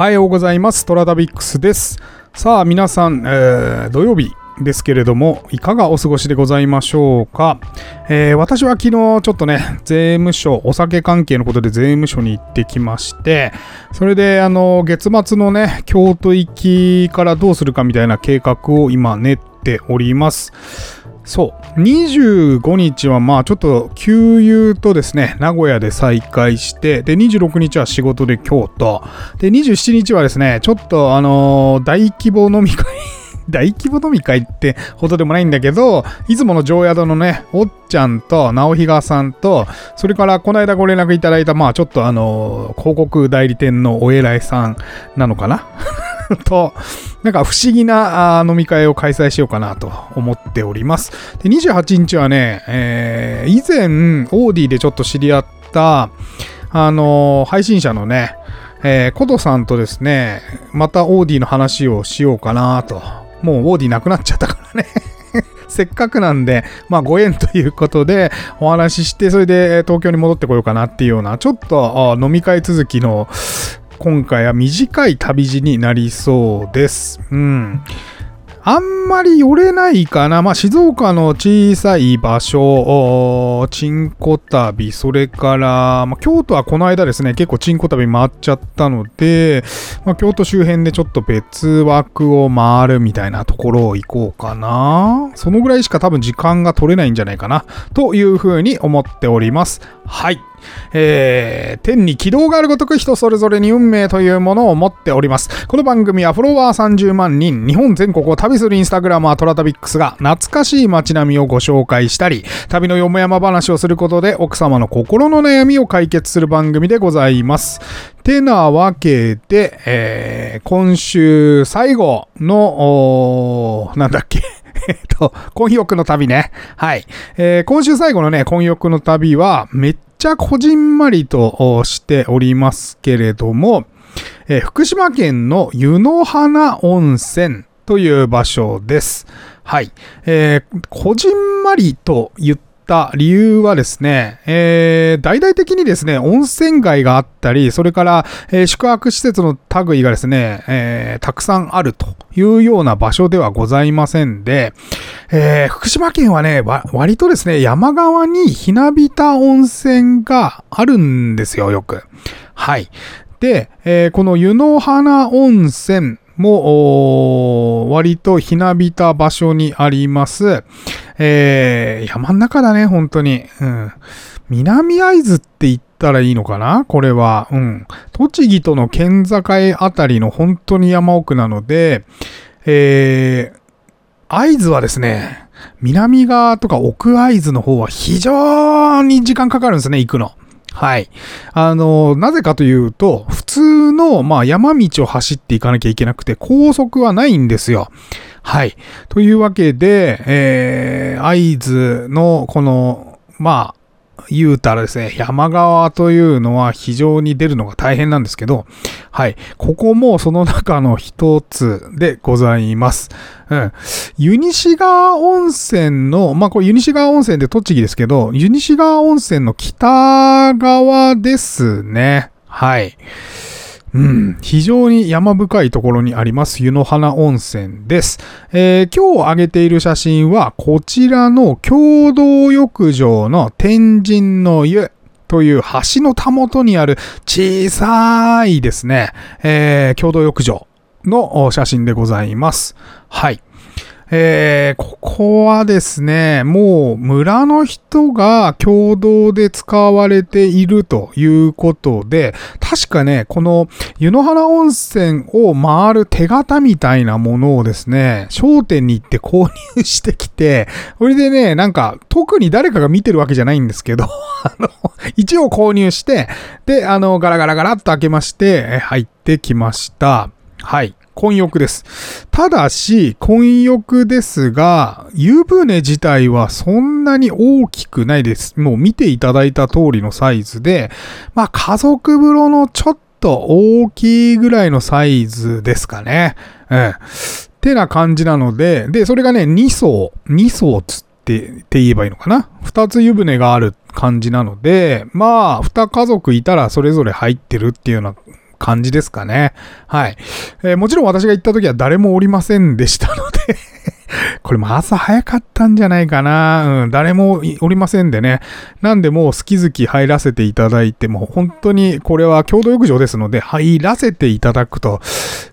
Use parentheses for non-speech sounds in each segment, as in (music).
おはようございます。トラダビックスです。さあ、皆さん、えー土曜日ですけれども、いかがお過ごしでございましょうか？えー私は昨日ちょっとね、税務署、お酒関係のことで税務署に行ってきまして、それで、あの、月末のね、京都行きからどうするかみたいな計画を今練っております。そう。25日はまあちょっと給油とですね、名古屋で再開して、で、26日は仕事で京都。で、27日はですね、ちょっとあのー大規模飲み会大規模飲み会ってほどでもないんだけど、いつもの常宿のね、おっちゃんと直比嘉さんと、それからこの間ご連絡いただいた、まあちょっとあのー広告代理店のお偉いさんなのかな？(laughs) と、なんか不思議な飲み会を開催しようかなと思っております。で、28日はね、えー以前、オーディでちょっと知り合った、あのー配信者のね、えーコトさんとですね、またオーディの話をしようかなと。もうウォーディなくなっちゃったからね。(laughs) せっかくなんで、まあご縁ということでお話しして、それで東京に戻ってこようかなっていうような、ちょっと飲み会続きの今回は短い旅路になりそうです。うん。あんまり寄れないかな。まあ、静岡の小さい場所、おーチンコ旅、それから、まあ、京都はこの間ですね、結構チンコ旅回っちゃったので、まあ、京都周辺でちょっと別枠を回るみたいなところを行こうかな。そのぐらいしか多分時間が取れないんじゃないかな、というふうに思っております。はい。えー、天に軌道があるごとく人それぞれに運命というものを持っております。この番組はフォロワー30万人、日本全国を旅するインスタグラマートラタビックスが懐かしい街並みをご紹介したり、旅のよもやま話をすることで奥様の心の悩みを解決する番組でございます。てなわけで、えー今週最後の、なんだっけ？えっと、婚欲の旅ね。はい。えー今週最後のね、婚欲の旅は、めっちゃこじんまりとしておりますけれども、えー福島県の湯の花温泉という場所です。はい。えーこじんまりと言ってた理由はですね、えー大々的にですね、温泉街があったり、それから、えー宿泊施設の類がですね、えーたくさんあるというような場所ではございませんで、えー福島県はね、割とですね、山側にひなびた温泉があるんですよ、よく。はい。で、えーこの湯の花温泉も、割とひなびた場所にあります。えー山ん中だね、本当に。うん。南会津って言ったらいいのかな？これは。うん。栃木との県境あたりの本当に山奥なので、えー、会津はですね、南側とか奥会津の方は非常に時間かかるんですね、行くの。はい。あの、なぜかというと、普通の、まあ、山道を走っていかなきゃいけなくて、高速はないんですよ。はい。というわけで、えー、合図の、この、まあ、言うたらですね、山側というのは非常に出るのが大変なんですけど、はい。ここもその中の一つでございます。うん。湯西川温泉の、まあ、これ湯西川温泉で栃木ですけど、湯西川温泉の北側ですね。はい。うん、非常に山深いところにあります湯の花温泉です。えー今日あげている写真はこちらの共同浴場の天神の湯という橋のたもとにある小さいですね、えー共同浴場の写真でございます。はい。えーここはですね、もう村の人が共同で使われているということで、確かね、この湯の花温泉を回る手形みたいなものをですね、商店に行って購入してきて、それでね、なんか特に誰かが見てるわけじゃないんですけど、(laughs) あの、一応購入して、で、あの、ガラガラガラっと開けまして、入ってきました。はい。混浴です。ただし、混浴ですが、湯船自体はそんなに大きくないです。もう見ていただいた通りのサイズで、まあ家族風呂のちょっと大きいぐらいのサイズですかね。うん。てな感じなので、で、それがね、2層、2層つって、って言えばいいのかな。2つ湯船がある感じなので、まあ、2家族いたらそれぞれ入ってるっていうような感じですかね。はい。えー、もちろん私が行った時は誰もおりませんでしたので (laughs) これも朝早かったんじゃないかな。うん、誰もおりませんでね。なんでもう好き好き入らせていただいて、も本当にこれは共同浴場ですので、入らせていただくと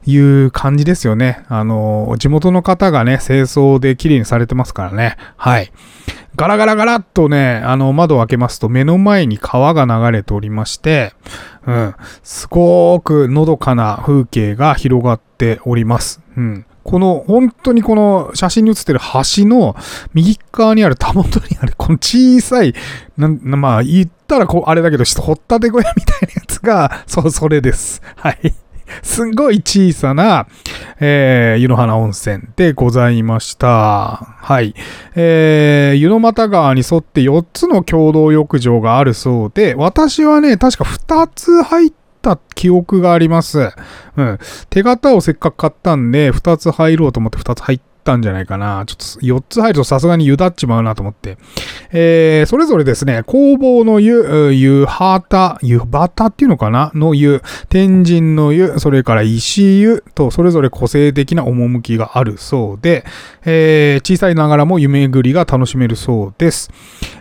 いう感じですよね。あの、地元の方がね、清掃で綺麗にされてますからね。はい。ガラガラガラっとね、あの、窓を開けますと目の前に川が流れておりまして、うん、すごくのどかな風景が広がっております。うん。この、本当にこの写真に写ってる橋の右側にある、たもとにある、この小さい、な、まあ、言ったらこう、あれだけど、掘ったて小屋みたいなやつが、そう、それです。はい。すんごい小さな、えー、湯の花温泉でございました。はい。えー、湯の又川に沿って4つの共同浴場があるそうで、私はね、確か2つ入った記憶があります。うん。手形をせっかく買ったんで、2つ入ろうと思って2つ入ったんじゃないかな。ちょっと4つ入るとさすがに湯だっちまうなと思って。えー、それぞれですね、工房の湯、湯旗、湯旗っていうのかな？の湯、天神の湯、それから石湯と、それぞれ個性的な趣があるそうで、えー、小さいながらも湯巡りが楽しめるそうです。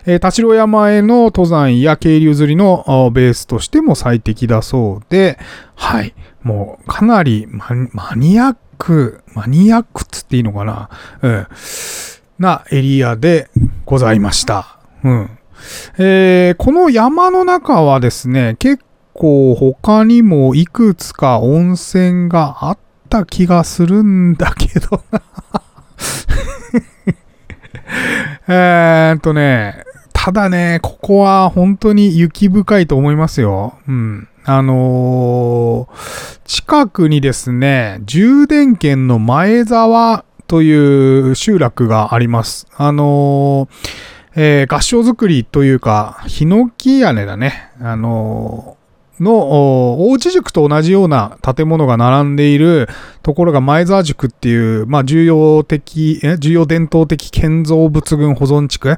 えー、田代山への登山や渓流釣りのベースとしても最適だそうで、はい。もうかなりマニアック、マニアックっつっていいのかな？うん。なエリアでございました。うん。えー、この山の中はですね、結構他にもいくつか温泉があった気がするんだけどな (laughs) えっとね、ただね、ここは本当に雪深いと思いますよ。うん。あのー、近くにですね、充電圏の前沢という集落があります。あのー、えー、合掌造りというか、ヒノキ屋根だね。あの、の、大内塾と同じような建物が並んでいるところが前沢塾っていう、まあ、重要的、え重要伝統的建造物群保存地区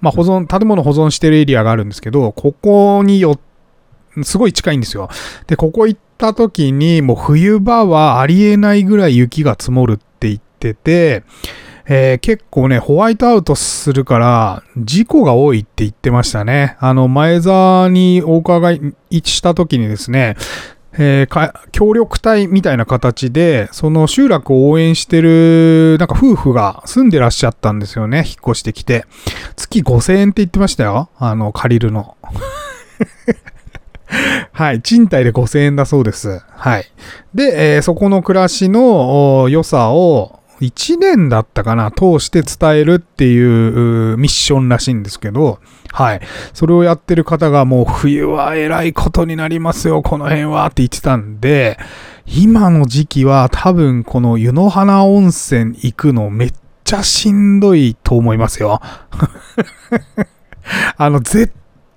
まあ、保存、建物保存してるエリアがあるんですけど、ここによってすごい近いんですよ。で、ここ行った時に、もう冬場はありえないぐらい雪が積もるって言ってて、えー、結構ね、ホワイトアウトするから、事故が多いって言ってましたね。あの、前座にお伺いした時にですね、えー、協力隊みたいな形で、その集落を応援してる、なんか夫婦が住んでらっしゃったんですよね。引っ越してきて。月5000円って言ってましたよ。あの、借りるの。(laughs) はい。賃貸で5000円だそうです。はい。で、えー、そこの暮らしの良さを1年だったかな、通して伝えるっていうミッションらしいんですけど、はい。それをやってる方がもう冬は偉いことになりますよ、この辺はって言ってたんで、今の時期は多分この湯の花温泉行くのめっちゃしんどいと思いますよ。(laughs) あの、絶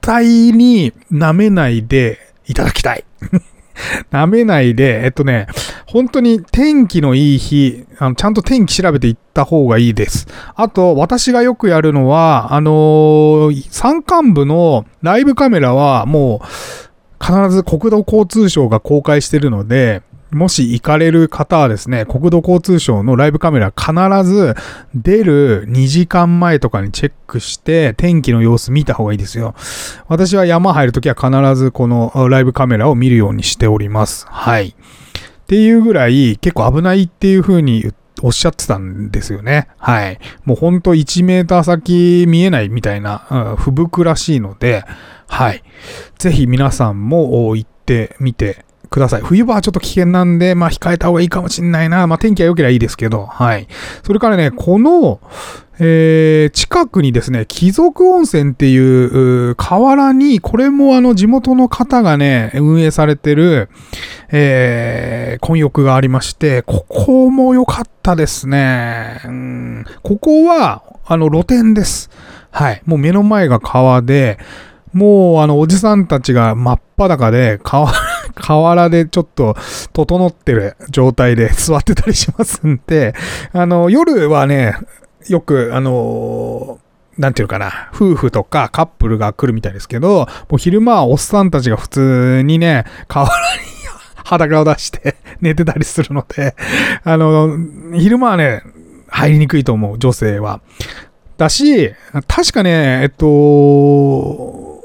対に舐めないでいただきたい。(laughs) 舐めないで、えっとね、本当に天気のいい日、あのちゃんと天気調べていった方がいいです。あと、私がよくやるのは、あのー、山間部のライブカメラはもう、必ず国土交通省が公開してるので、もし行かれる方はですね、国土交通省のライブカメラ必ず出る2時間前とかにチェックして天気の様子見た方がいいですよ。私は山入るときは必ずこのライブカメラを見るようにしております。はい。っていうぐらい結構危ないっていう風におっしゃってたんですよね。はい。もうほんと1メーター先見えないみたいな、うん、不服らしいので、はい。ぜひ皆さんも行ってみてください。冬場はちょっと危険なんで、まあ控えた方がいいかもしんないな。まあ天気は良ければいいですけど、はい。それからね、この、えー、近くにですね、貴族温泉っていう河原に、これもあの地元の方がね、運営されてる、えー、混浴がありまして、ここも良かったですね。うん、ここは、あの露天です。はい。もう目の前が川で、もうあのおじさんたちが真っ裸で河原でちょっと整ってる状態で (laughs) 座ってたりしますんで、あの夜はね、よくあのなんていうかな、夫婦とかカップルが来るみたいですけど、もう昼間はおっさんたちが普通にね、河原に裸を出して (laughs) 寝てたりするので、あの、昼間はね、入りにくいと思う、女性は。だし、確かね、えっと、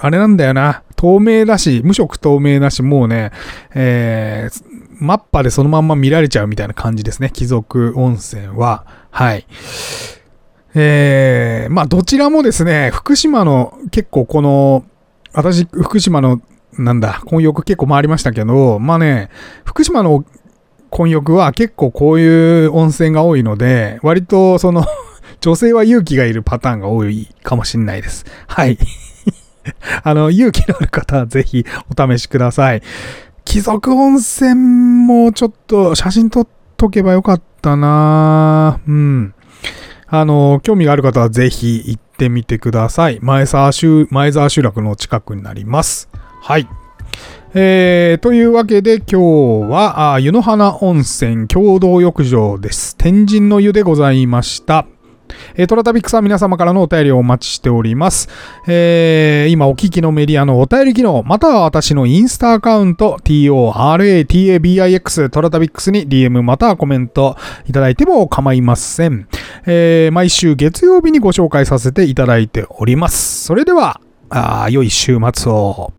あれなんだよな。透明だし、無色透明だし、もうね、えー、マッパでそのまんま見られちゃうみたいな感じですね。貴族温泉は。はい。えー、まあどちらもですね、福島の結構この、私、福島の、なんだ、混浴結構回りましたけど、まあね、福島の混浴は結構こういう温泉が多いので、割とその (laughs) 女性は勇気がいるパターンが多いかもしんないです。はい。(laughs) あの、勇気のある方はぜひお試しください。貴族温泉もちょっと写真撮っとけばよかったなうん。あの、興味がある方はぜひ行ってみてください。前沢集、前沢集落の近くになります。はい。えー、というわけで今日は、湯の花温泉共同浴場です。天神の湯でございました。えー、トラタビックさん皆様からのお便りをお待ちしております。えー、今お聞きのメディアのお便り機能、または私のインスタアカウント、toratabix トラタビックスに DM またはコメントいただいても構いません。えー、毎週月曜日にご紹介させていただいております。それでは、あ良い週末を。